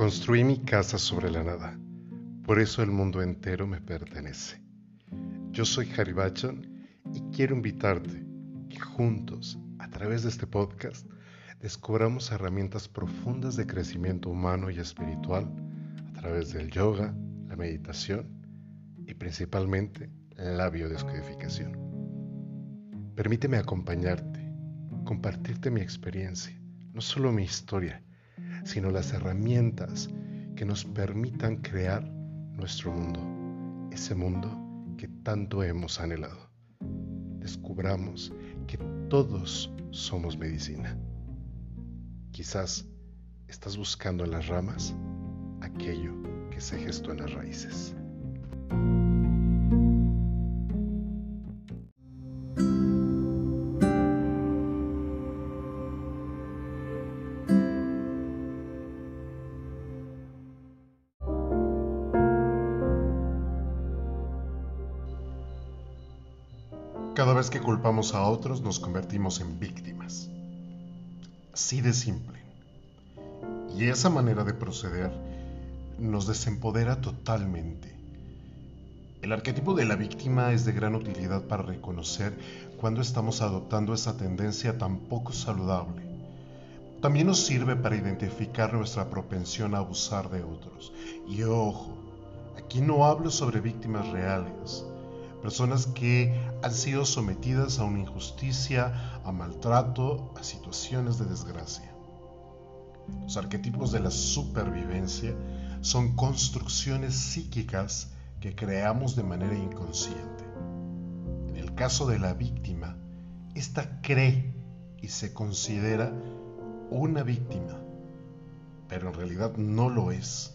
Construí mi casa sobre la nada, por eso el mundo entero me pertenece. Yo soy Harry y quiero invitarte que juntos, a través de este podcast, descubramos herramientas profundas de crecimiento humano y espiritual a través del yoga, la meditación y principalmente la biodescodificación. Permíteme acompañarte, compartirte mi experiencia, no solo mi historia, sino las herramientas que nos permitan crear nuestro mundo, ese mundo que tanto hemos anhelado. Descubramos que todos somos medicina. Quizás estás buscando en las ramas aquello que se gestó en las raíces. Vez que culpamos a otros nos convertimos en víctimas. Así de simple. Y esa manera de proceder nos desempodera totalmente. El arquetipo de la víctima es de gran utilidad para reconocer cuando estamos adoptando esa tendencia tan poco saludable. También nos sirve para identificar nuestra propensión a abusar de otros. Y ojo, aquí no hablo sobre víctimas reales personas que han sido sometidas a una injusticia, a maltrato, a situaciones de desgracia. Los arquetipos de la supervivencia son construcciones psíquicas que creamos de manera inconsciente. En el caso de la víctima, ésta cree y se considera una víctima, pero en realidad no lo es.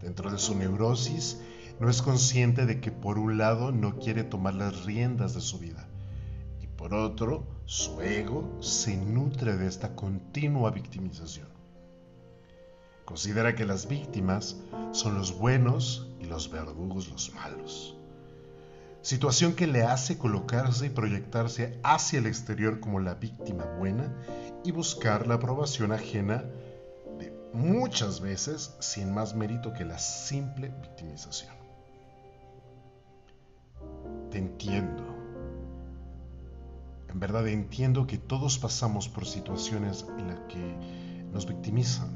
Dentro de su neurosis, no es consciente de que por un lado no quiere tomar las riendas de su vida y por otro su ego se nutre de esta continua victimización. Considera que las víctimas son los buenos y los verdugos los malos. Situación que le hace colocarse y proyectarse hacia el exterior como la víctima buena y buscar la aprobación ajena de muchas veces sin más mérito que la simple victimización te entiendo. En verdad entiendo que todos pasamos por situaciones en las que nos victimizan.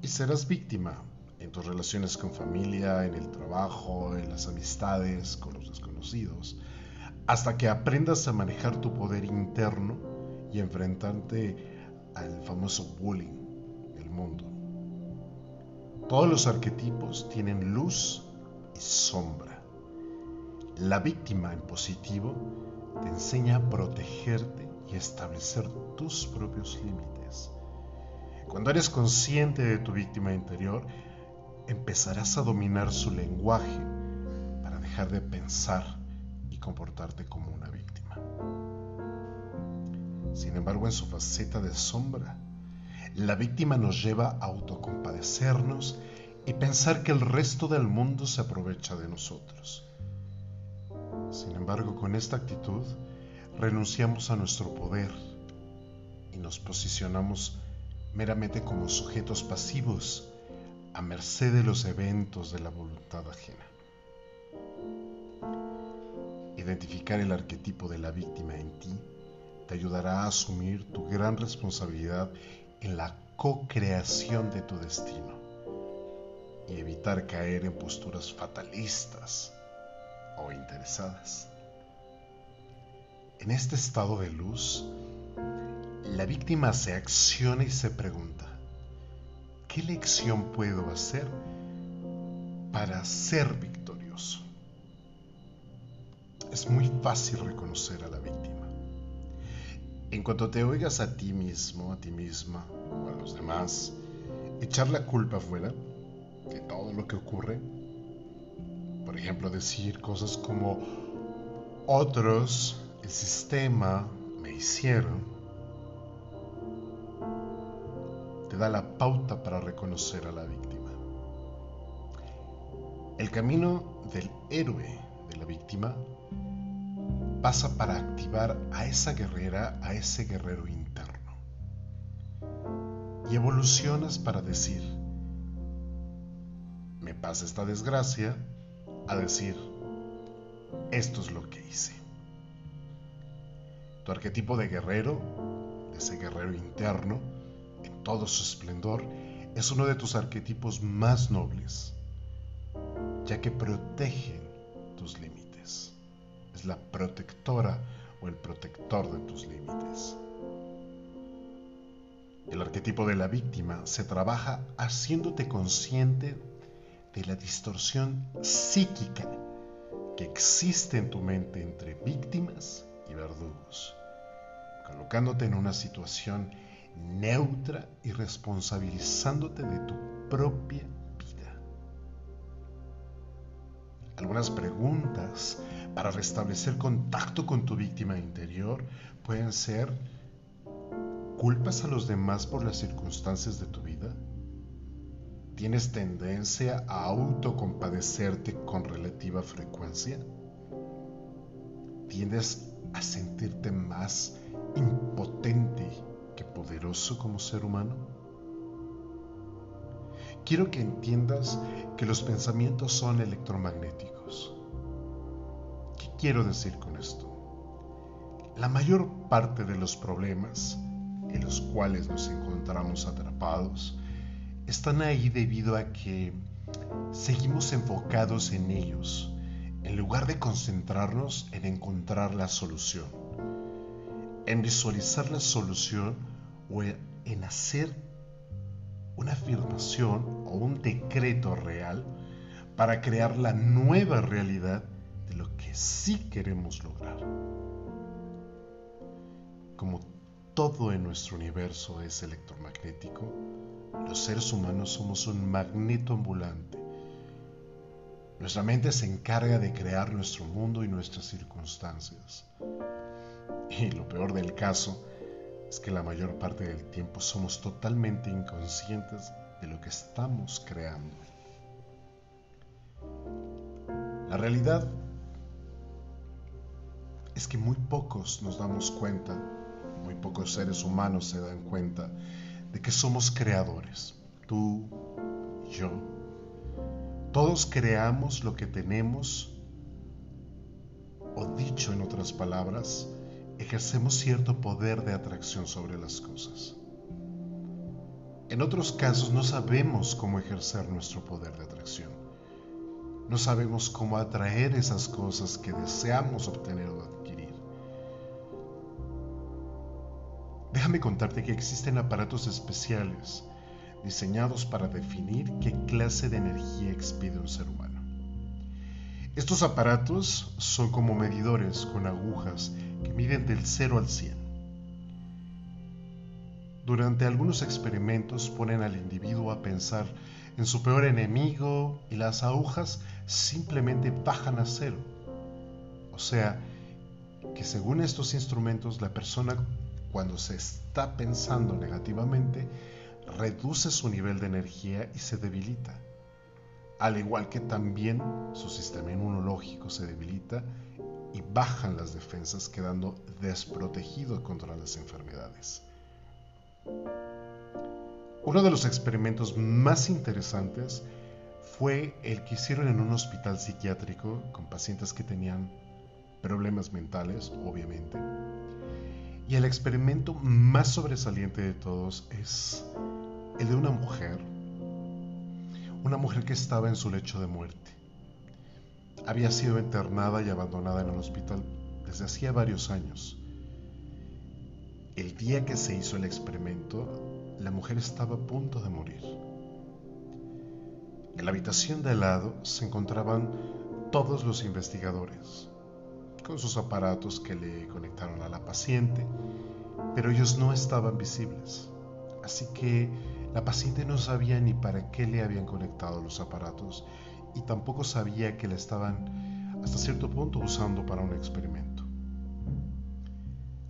Y serás víctima en tus relaciones con familia, en el trabajo, en las amistades, con los desconocidos, hasta que aprendas a manejar tu poder interno y enfrentarte al famoso bullying del mundo. Todos los arquetipos tienen luz y sombra. La víctima en positivo te enseña a protegerte y establecer tus propios límites. Cuando eres consciente de tu víctima interior, empezarás a dominar su lenguaje para dejar de pensar y comportarte como una víctima. Sin embargo, en su faceta de sombra, la víctima nos lleva a autocompadecernos y pensar que el resto del mundo se aprovecha de nosotros. Sin embargo, con esta actitud renunciamos a nuestro poder y nos posicionamos meramente como sujetos pasivos a merced de los eventos de la voluntad ajena. Identificar el arquetipo de la víctima en ti te ayudará a asumir tu gran responsabilidad en la co-creación de tu destino y evitar caer en posturas fatalistas o interesadas. En este estado de luz, la víctima se acciona y se pregunta, ¿qué lección puedo hacer para ser victorioso? Es muy fácil reconocer a la víctima. En cuanto te oigas a ti mismo, a ti misma o a los demás, echar la culpa fuera de todo lo que ocurre, por ejemplo, decir cosas como otros, el sistema, me hicieron. Te da la pauta para reconocer a la víctima. El camino del héroe de la víctima pasa para activar a esa guerrera, a ese guerrero interno. y evolucionas para decir, me pasa esta desgracia, a decir, esto es lo que hice. Tu arquetipo de guerrero, ese guerrero interno, en todo su esplendor, es uno de tus arquetipos más nobles, ya que protegen tus límites. Es la protectora o el protector de tus límites. El arquetipo de la víctima se trabaja haciéndote consciente de la distorsión psíquica que existe en tu mente entre víctimas y verdugos, colocándote en una situación neutra y responsabilizándote de tu propia vida. Algunas preguntas para restablecer contacto con tu víctima interior pueden ser, ¿culpas a los demás por las circunstancias de tu vida? ¿Tienes tendencia a autocompadecerte con relativa frecuencia? ¿Tiendes a sentirte más impotente que poderoso como ser humano? Quiero que entiendas que los pensamientos son electromagnéticos. ¿Qué quiero decir con esto? La mayor parte de los problemas en los cuales nos encontramos atrapados están ahí debido a que seguimos enfocados en ellos, en lugar de concentrarnos en encontrar la solución, en visualizar la solución o en hacer una afirmación o un decreto real para crear la nueva realidad de lo que sí queremos lograr. Como todo en nuestro universo es electromagnético, los seres humanos somos un magneto ambulante. Nuestra mente se encarga de crear nuestro mundo y nuestras circunstancias. Y lo peor del caso es que la mayor parte del tiempo somos totalmente inconscientes de lo que estamos creando. La realidad es que muy pocos nos damos cuenta, muy pocos seres humanos se dan cuenta de que somos creadores, tú, yo. Todos creamos lo que tenemos, o dicho en otras palabras, ejercemos cierto poder de atracción sobre las cosas. En otros casos no sabemos cómo ejercer nuestro poder de atracción. No sabemos cómo atraer esas cosas que deseamos obtener o Déjame contarte que existen aparatos especiales diseñados para definir qué clase de energía expide un ser humano. Estos aparatos son como medidores con agujas que miden del 0 al 100. Durante algunos experimentos ponen al individuo a pensar en su peor enemigo y las agujas simplemente bajan a cero. O sea, que según estos instrumentos la persona cuando se está pensando negativamente, reduce su nivel de energía y se debilita. Al igual que también su sistema inmunológico se debilita y bajan las defensas quedando desprotegido contra las enfermedades. Uno de los experimentos más interesantes fue el que hicieron en un hospital psiquiátrico con pacientes que tenían problemas mentales, obviamente, y el experimento más sobresaliente de todos es el de una mujer, una mujer que estaba en su lecho de muerte. Había sido internada y abandonada en el hospital desde hacía varios años. El día que se hizo el experimento, la mujer estaba a punto de morir. En la habitación de al lado se encontraban todos los investigadores, con sus aparatos que le conectaron a la paciente, pero ellos no estaban visibles. Así que la paciente no sabía ni para qué le habían conectado los aparatos y tampoco sabía que la estaban hasta cierto punto usando para un experimento.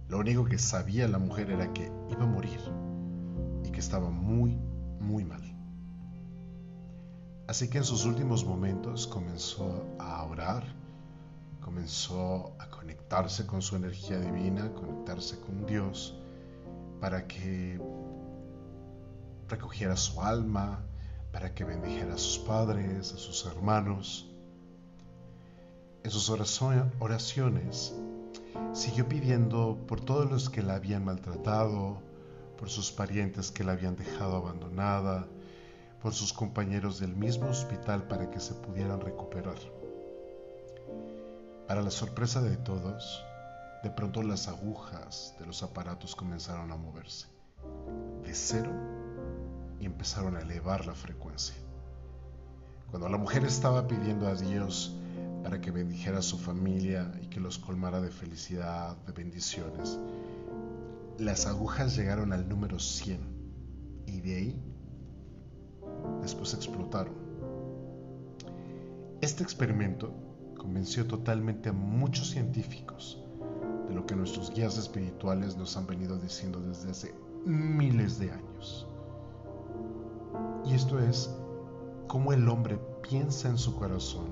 Lo único que sabía la mujer era que iba a morir y que estaba muy, muy mal. Así que en sus últimos momentos comenzó a orar comenzó a conectarse con su energía divina, conectarse con Dios, para que recogiera su alma, para que bendijera a sus padres, a sus hermanos. En sus oraciones siguió pidiendo por todos los que la habían maltratado, por sus parientes que la habían dejado abandonada, por sus compañeros del mismo hospital para que se pudieran recuperar. Para la sorpresa de todos, de pronto las agujas de los aparatos comenzaron a moverse de cero y empezaron a elevar la frecuencia. Cuando la mujer estaba pidiendo a Dios para que bendijera a su familia y que los colmara de felicidad, de bendiciones, las agujas llegaron al número 100 y de ahí después explotaron. Este experimento convenció totalmente a muchos científicos de lo que nuestros guías espirituales nos han venido diciendo desde hace miles de años. Y esto es cómo el hombre piensa en su corazón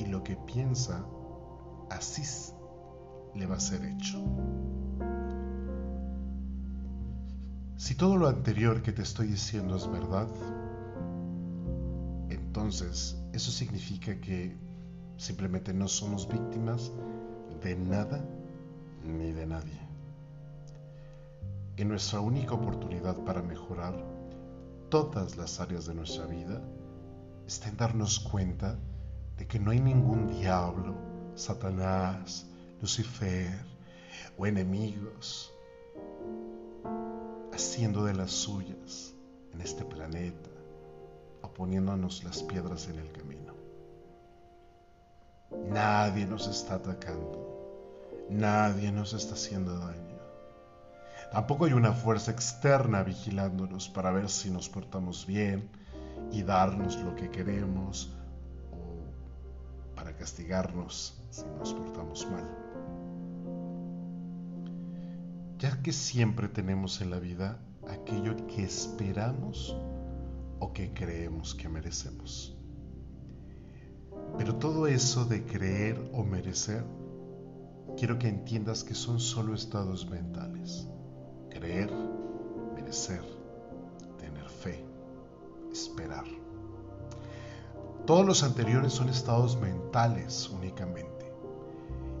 y lo que piensa, así le va a ser hecho. Si todo lo anterior que te estoy diciendo es verdad, entonces eso significa que simplemente no somos víctimas de nada ni de nadie. Y nuestra única oportunidad para mejorar todas las áreas de nuestra vida está en darnos cuenta de que no hay ningún diablo, Satanás, Lucifer o enemigos haciendo de las suyas en este planeta poniéndonos las piedras en el camino. Nadie nos está atacando, nadie nos está haciendo daño. Tampoco hay una fuerza externa vigilándonos para ver si nos portamos bien y darnos lo que queremos o para castigarnos si nos portamos mal ya que siempre tenemos en la vida aquello que esperamos o que creemos que merecemos. Pero todo eso de creer o merecer, quiero que entiendas que son solo estados mentales. Creer, merecer, tener fe, esperar. Todos los anteriores son estados mentales únicamente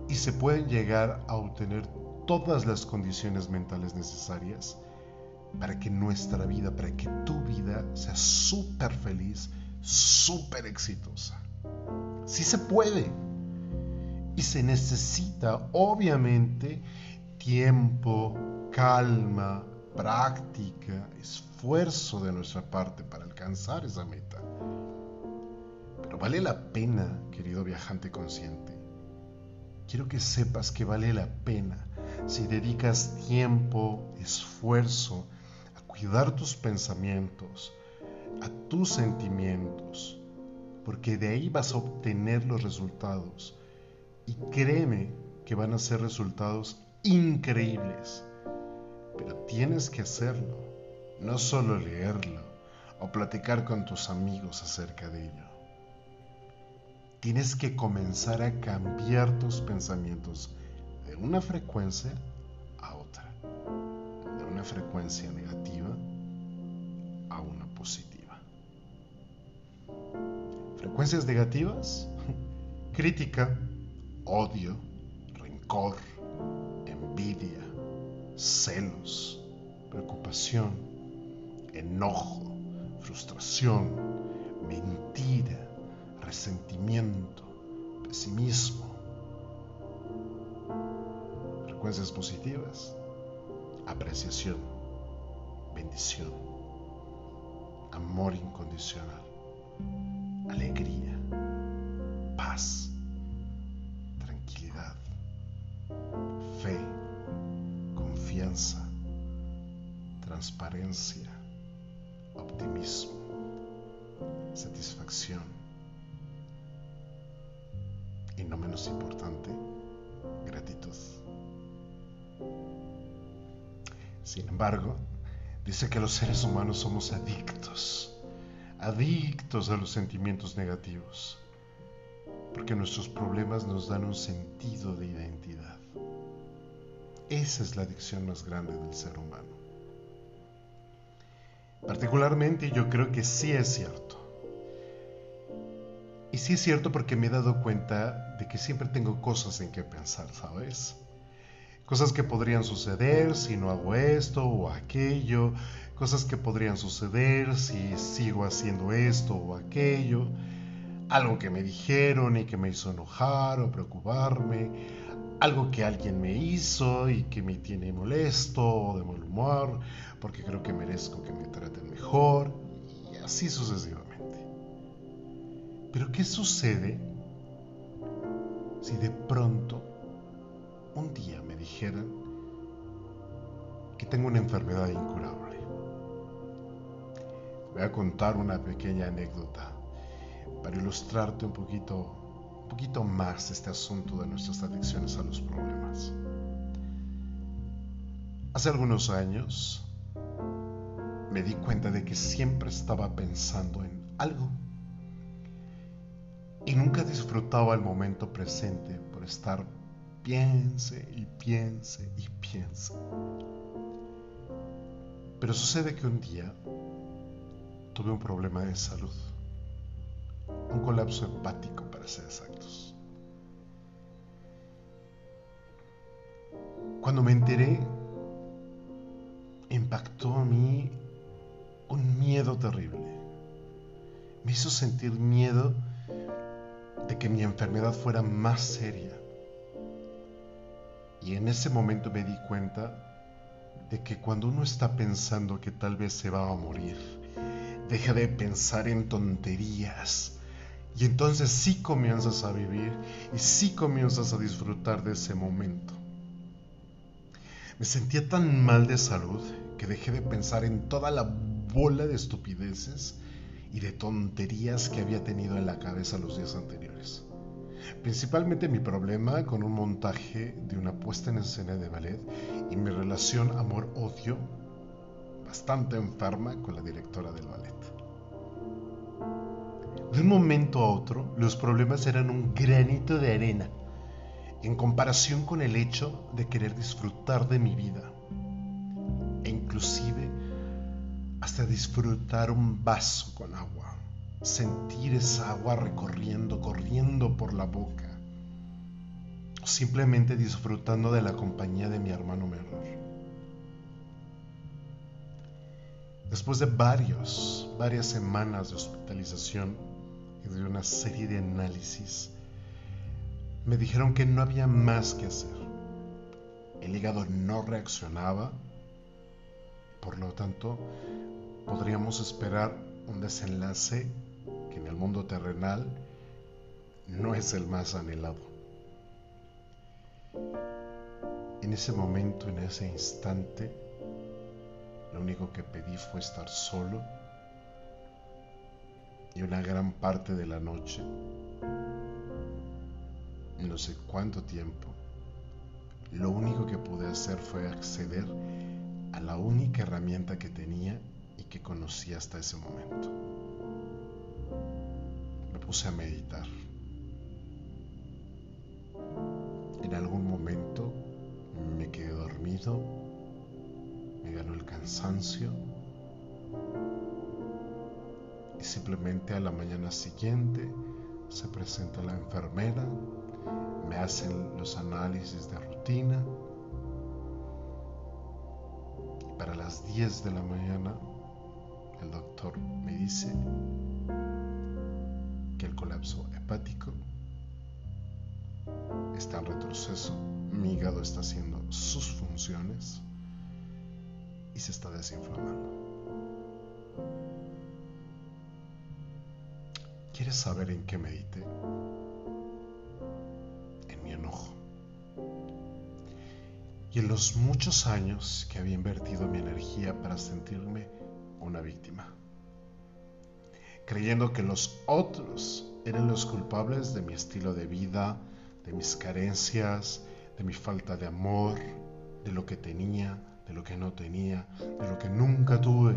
y se pueden llegar a obtener todas las condiciones mentales necesarias para que nuestra vida, para que tu vida sea súper feliz, súper exitosa. Sí se puede. Y se necesita, obviamente, tiempo, calma, práctica, esfuerzo de nuestra parte para alcanzar esa meta. Pero vale la pena, querido viajante consciente. Quiero que sepas que vale la pena si dedicas tiempo, esfuerzo cuidar tus pensamientos, a tus sentimientos, porque de ahí vas a obtener los resultados. Y créeme que van a ser resultados increíbles. Pero tienes que hacerlo, no solo leerlo o platicar con tus amigos acerca de ello. Tienes que comenzar a cambiar tus pensamientos de una frecuencia a otra, de una frecuencia negativa Frecuencias negativas, crítica, odio, rencor, envidia, celos, preocupación, enojo, frustración, mentira, resentimiento, pesimismo, consecuencias positivas, apreciación, bendición, amor incondicional, alegría, paz, tranquilidad, fe, confianza, transparencia, optimismo, satisfacción y no menos importante, gratitud. Sin embargo, dice que los seres humanos somos adictos, adictos a los sentimientos negativos, porque nuestros problemas nos dan un sentido de identidad. Esa es la adicción más grande del ser humano. Particularmente yo creo que sí es cierto. Y sí es cierto porque me he dado cuenta de que siempre tengo cosas en que pensar, ¿sabes? Cosas que podrían suceder si no hago esto o aquello, cosas que podrían suceder si sigo haciendo esto o aquello, algo que me dijeron y que me hizo enojar o preocuparme, algo que alguien me hizo y que me tiene molesto o de mal humor, porque creo que merezco que me traten mejor, y así sucesivamente. Pero ¿qué sucede si de pronto un día me dijeran que tengo una enfermedad incurable? Voy a contar una pequeña anécdota para ilustrarte un poquito, un poquito más este asunto de nuestras adicciones a los problemas. Hace algunos años me di cuenta de que siempre estaba pensando en algo y nunca disfrutaba el momento presente por estar piense y piense y piense. Pero sucede que un día tuve un problema de salud, un colapso hepático para ser exactos. Cuando me enteré, impactó a mí un miedo terrible. Me hizo sentir miedo de que mi enfermedad fuera más seria. Y en ese momento me di cuenta de que cuando uno está pensando que tal vez se va a morir, deja de pensar en tonterías. Y entonces sí comienzas a vivir y sí comienzas a disfrutar de ese momento. Me sentía tan mal de salud que dejé de pensar en toda la bola de estupideces y de tonterías que había tenido en la cabeza los días anteriores. Principalmente mi problema con un montaje de una puesta en escena de ballet y mi relación amor-odio bastante enferma con la directora del ballet. De un momento a otro, los problemas eran un granito de arena en comparación con el hecho de querer disfrutar de mi vida e inclusive hasta disfrutar un vaso con agua, sentir esa agua recorriendo, corriendo por la boca, simplemente disfrutando de la compañía de mi hermano menor. Después de varios, varias semanas de hospitalización de una serie de análisis, me dijeron que no había más que hacer. El hígado no reaccionaba, por lo tanto, podríamos esperar un desenlace que en el mundo terrenal no es el más anhelado. En ese momento, en ese instante, lo único que pedí fue estar solo y una gran parte de la noche, no sé cuánto tiempo, lo único que pude hacer fue acceder a la única herramienta que tenía y que conocía hasta ese momento. Me puse a meditar. En algún momento me quedé dormido me ganó el cansancio y simplemente a la mañana siguiente se presenta la enfermera, me hacen los análisis de rutina y para las 10 de la mañana el doctor me dice que el colapso hepático está en retroceso, mi hígado está haciendo sus funciones y se está desinflamando. ¿Quieres saber en qué medité? En mi enojo. Y en los muchos años que había invertido mi energía para sentirme una víctima. Creyendo que los otros eran los culpables de mi estilo de vida, de mis carencias, de mi falta de amor, de lo que tenía, de lo que no tenía, de lo que nunca tuve.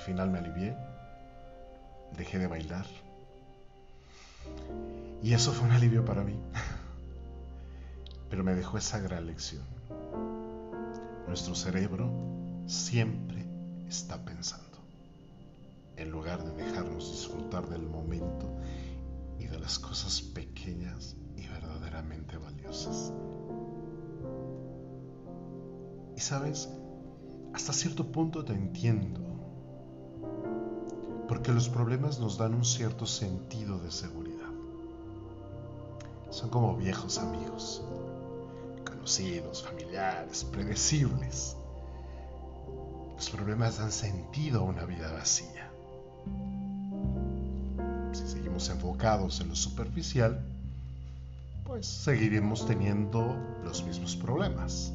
Al final me alivié, dejé de bailar. Y eso fue un alivio para mí. Pero me dejó esa gran lección. nuestro cerebro siempre está pensando. En lugar de dejarnos disfrutar del momento y de las cosas pequeñas y verdaderamente valiosas. Y sabes, hasta cierto punto te entiendo, porque los problemas nos dan un cierto sentido de seguridad. Son como viejos amigos, conocidos, familiares, predecibles. Los problemas dan sentido a una vida vacía. Si seguimos enfocados en lo superficial, pues seguiremos teniendo los mismos problemas.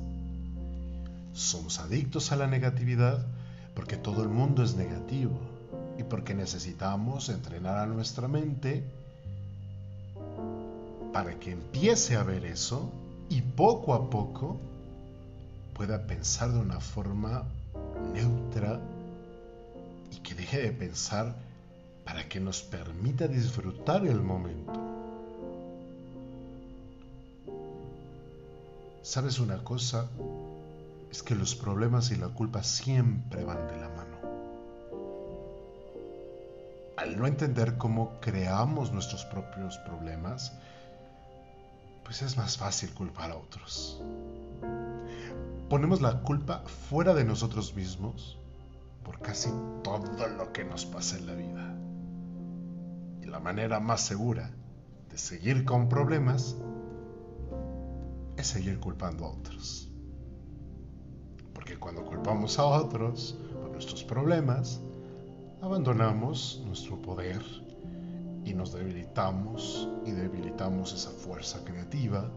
Somos adictos a la negatividad porque todo el mundo es negativo y porque necesitamos entrenar a nuestra mente para que empiece a ver eso y poco a poco pueda pensar de una forma neutra y que deje de pensar para que nos permita disfrutar el momento. ¿Sabes una cosa? Es que los problemas y la culpa siempre van de la mano. Al no entender cómo creamos nuestros propios problemas, pues es más fácil culpar a otros. Ponemos la culpa fuera de nosotros mismos por casi todo lo que nos pasa en la vida. Y la manera más segura de seguir con problemas es seguir culpando a otros. Porque cuando culpamos a otros por nuestros problemas, abandonamos nuestro poder y nos debilitamos y debilitamos esa fuerza creativa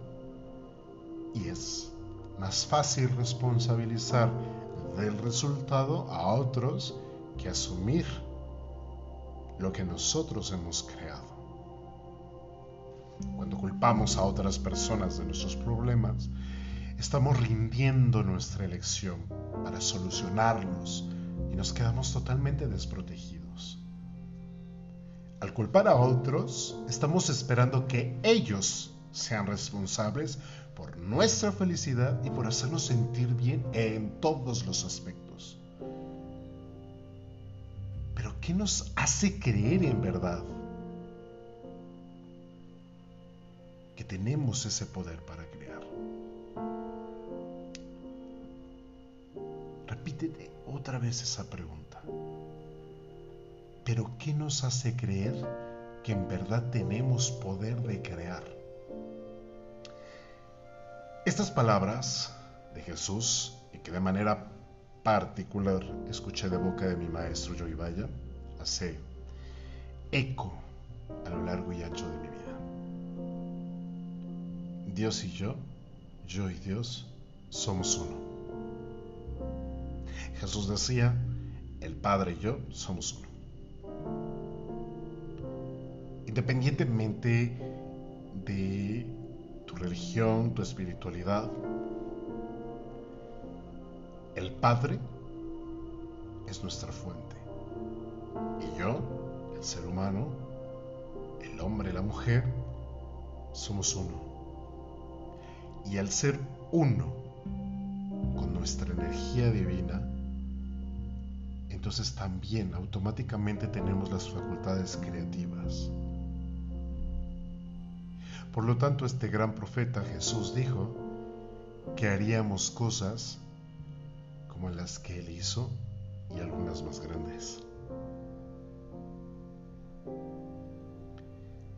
y es más fácil responsabilizar del resultado a otros que asumir lo que nosotros hemos creado. Cuando culpamos a otras personas de nuestros problemas, estamos rindiendo nuestra elección para solucionarlos y nos quedamos totalmente desprotegidos. Al culpar a otros, estamos esperando que ellos sean responsables por nuestra felicidad y por hacernos sentir bien en todos los aspectos. Pero ¿qué nos hace creer en verdad que tenemos ese poder para crear? Repítete otra vez esa pregunta. Pero ¿qué nos hace creer que en verdad tenemos poder de crear? Estas palabras de Jesús, y que de manera particular escuché de boca de mi maestro Joy Vaya, hace eco a lo largo y ancho de mi vida. Dios y yo, yo y Dios, somos uno. Jesús decía, el Padre y yo somos uno. independientemente de tu religión, tu espiritualidad, el Padre es nuestra fuente. Y yo, el ser humano, el hombre la mujer, somos uno. Y al ser uno con nuestra energía divina, entonces también automáticamente tenemos las facultades creativas. Por lo tanto, este gran profeta Jesús dijo que haríamos cosas como las que él hizo y algunas más grandes.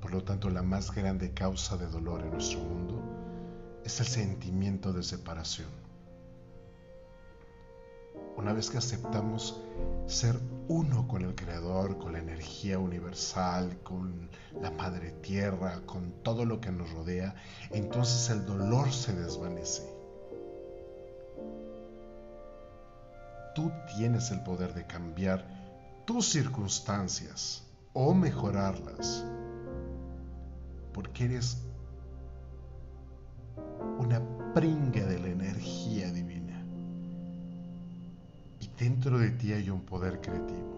Por lo tanto, la más grande causa de dolor en nuestro mundo es el sentimiento de separación. Una vez que aceptamos ser uno con el Creador, con la energía universal, con la Madre Tierra, con todo lo que nos rodea, entonces el dolor se desvanece. Tú tienes el poder de cambiar tus circunstancias o mejorarlas, porque eres una pringa de la energía. Dentro de ti hay un poder creativo.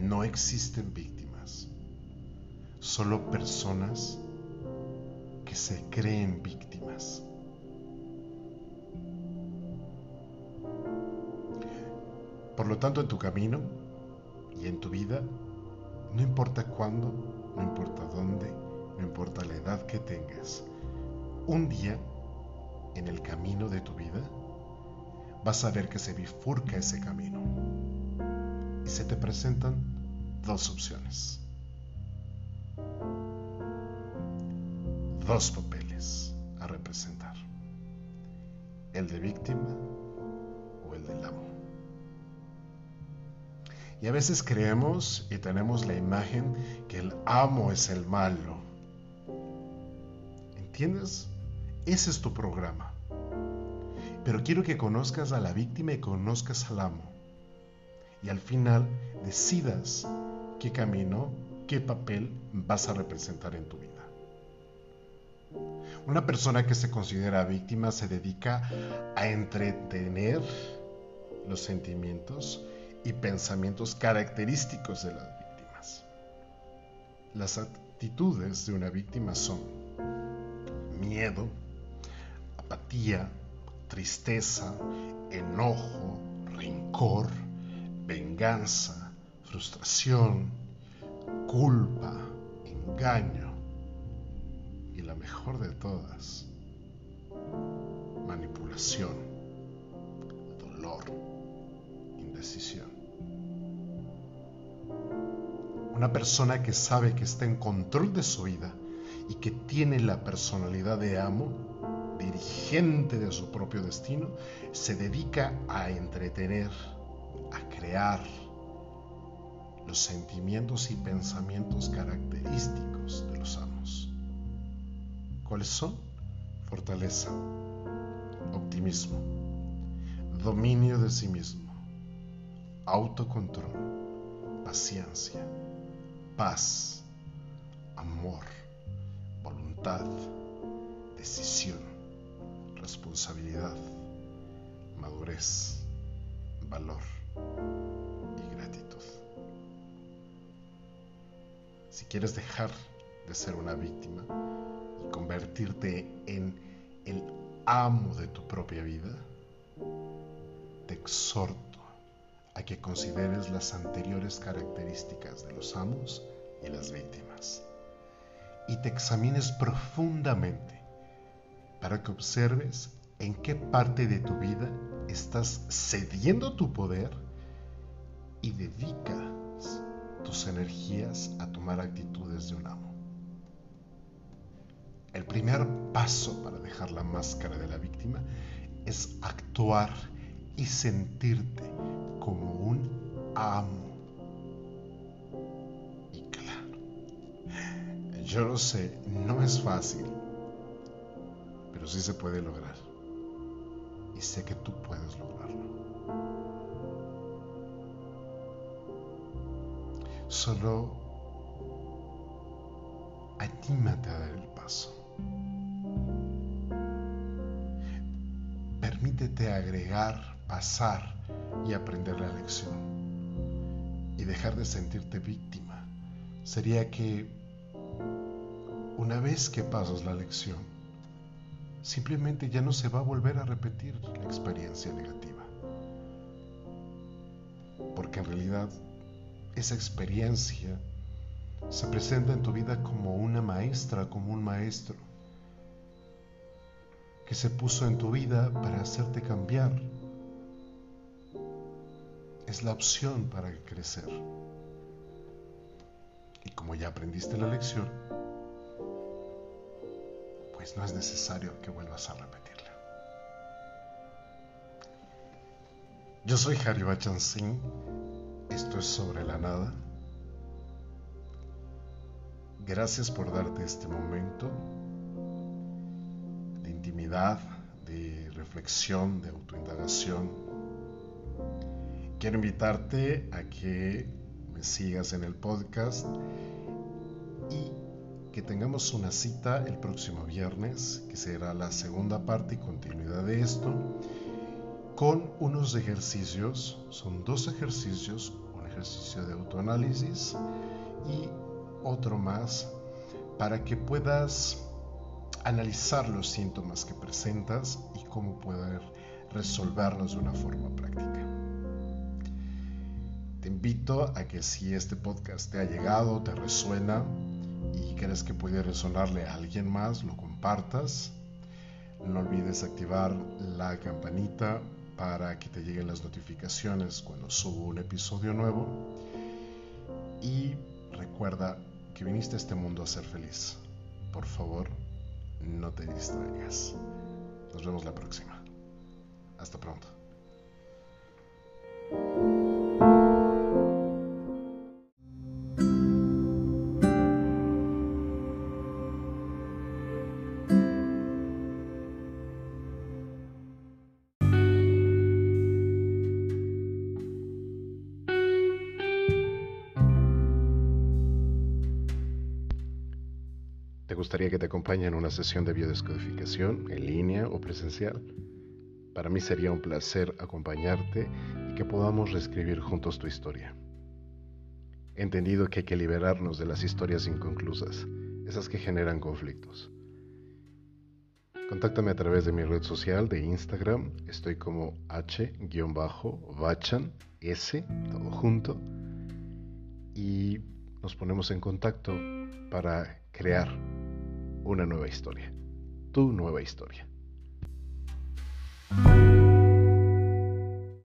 No existen víctimas, solo personas que se creen víctimas. Por lo tanto, en tu camino y en tu vida, no importa cuándo, no importa dónde, no importa la edad que tengas, un día en el camino de tu vida, vas a ver que se bifurca ese camino y se te presentan dos opciones. Dos papeles a representar. El de víctima o el del amo. Y a veces creemos y tenemos la imagen que el amo es el malo. ¿Entiendes? Ese es tu programa. Pero quiero que conozcas a la víctima y conozcas al amo. Y al final decidas qué camino, qué papel vas a representar en tu vida. Una persona que se considera víctima se dedica a entretener los sentimientos y pensamientos característicos de las víctimas. Las actitudes de una víctima son miedo, apatía, tristeza, enojo, rencor, venganza, frustración, culpa, engaño y la mejor de todas, manipulación, dolor, indecisión. Una persona que sabe que está en control de su vida y que tiene la personalidad de amo, dirigente de su propio destino, se dedica a entretener, a crear los sentimientos y pensamientos característicos de los amos. ¿Cuáles son? Fortaleza, optimismo, dominio de sí mismo, autocontrol, paciencia, paz, amor, voluntad, decisión, responsabilidad, madurez, valor y gratitud. Si quieres dejar de ser una víctima y convertirte en el amo de tu propia vida, te exhorto a que consideres las anteriores características de los amos y las víctimas y te examines profundamente para que observes en qué parte de tu vida estás cediendo tu poder y dedicas tus energías a tomar actitudes de un amo. El primer paso para dejar la máscara de la víctima es actuar y sentirte como un amo. Y claro, yo lo sé, no es fácil, pero sí se puede lograr. Y sé que tú puedes lograrlo. Solo anímate a dar el paso. Permítete agregar, pasar y aprender la lección. Y dejar de sentirte víctima. Sería que una vez que pasas la lección, simplemente ya no se va a volver a repetir la experiencia negativa. Porque en realidad esa experiencia se presenta en tu vida como una maestra, como un maestro, que se puso en tu vida para hacerte cambiar. Es la opción para crecer. Y como ya aprendiste la lección, pues no es necesario que vuelvas a repetirla. Yo soy Harry Bachan Singh, esto es sobre la nada. Gracias por darte este momento de intimidad, de reflexión, de autoindagación. Quiero invitarte a que me sigas en el podcast y que tengamos una cita el próximo viernes, que será la segunda parte y continuidad de esto, con unos ejercicios, son dos ejercicios, un ejercicio de autoanálisis y otro más para que puedas analizar los síntomas que presentas y cómo poder resolverlos de una forma práctica. Te invito a que si este podcast te ha llegado, te resuena y crees que puede resonarle a alguien más, lo compartas. No olvides activar la campanita para que te lleguen las notificaciones cuando subo un episodio nuevo. Y recuerda que viniste a este mundo a ser feliz. Por favor, no te distraigas. Nos vemos la próxima. Hasta pronto. Gustaría que te acompañe en una sesión de biodescodificación en línea o presencial? Para mí sería un placer acompañarte y que podamos reescribir juntos tu historia. He entendido que hay que liberarnos de las historias inconclusas, esas que generan conflictos. Contáctame a través de mi red social de Instagram, estoy como h-bachan, s, todo junto, y nos ponemos en contacto para crear una nueva historia, tu nueva historia.